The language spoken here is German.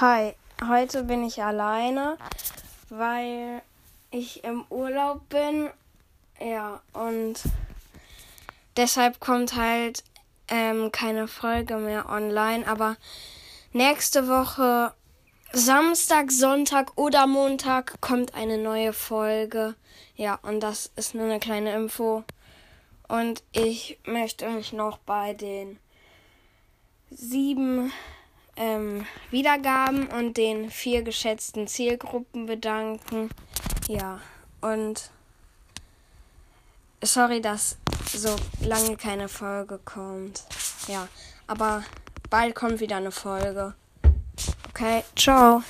Hi, heute bin ich alleine, weil ich im Urlaub bin. Ja, und deshalb kommt halt ähm, keine Folge mehr online. Aber nächste Woche, Samstag, Sonntag oder Montag, kommt eine neue Folge. Ja, und das ist nur eine kleine Info. Und ich möchte mich noch bei den sieben ähm, Wiedergaben und den vier geschätzten Zielgruppen bedanken. Ja, und sorry, dass so lange keine Folge kommt. Ja, aber bald kommt wieder eine Folge. Okay, ciao.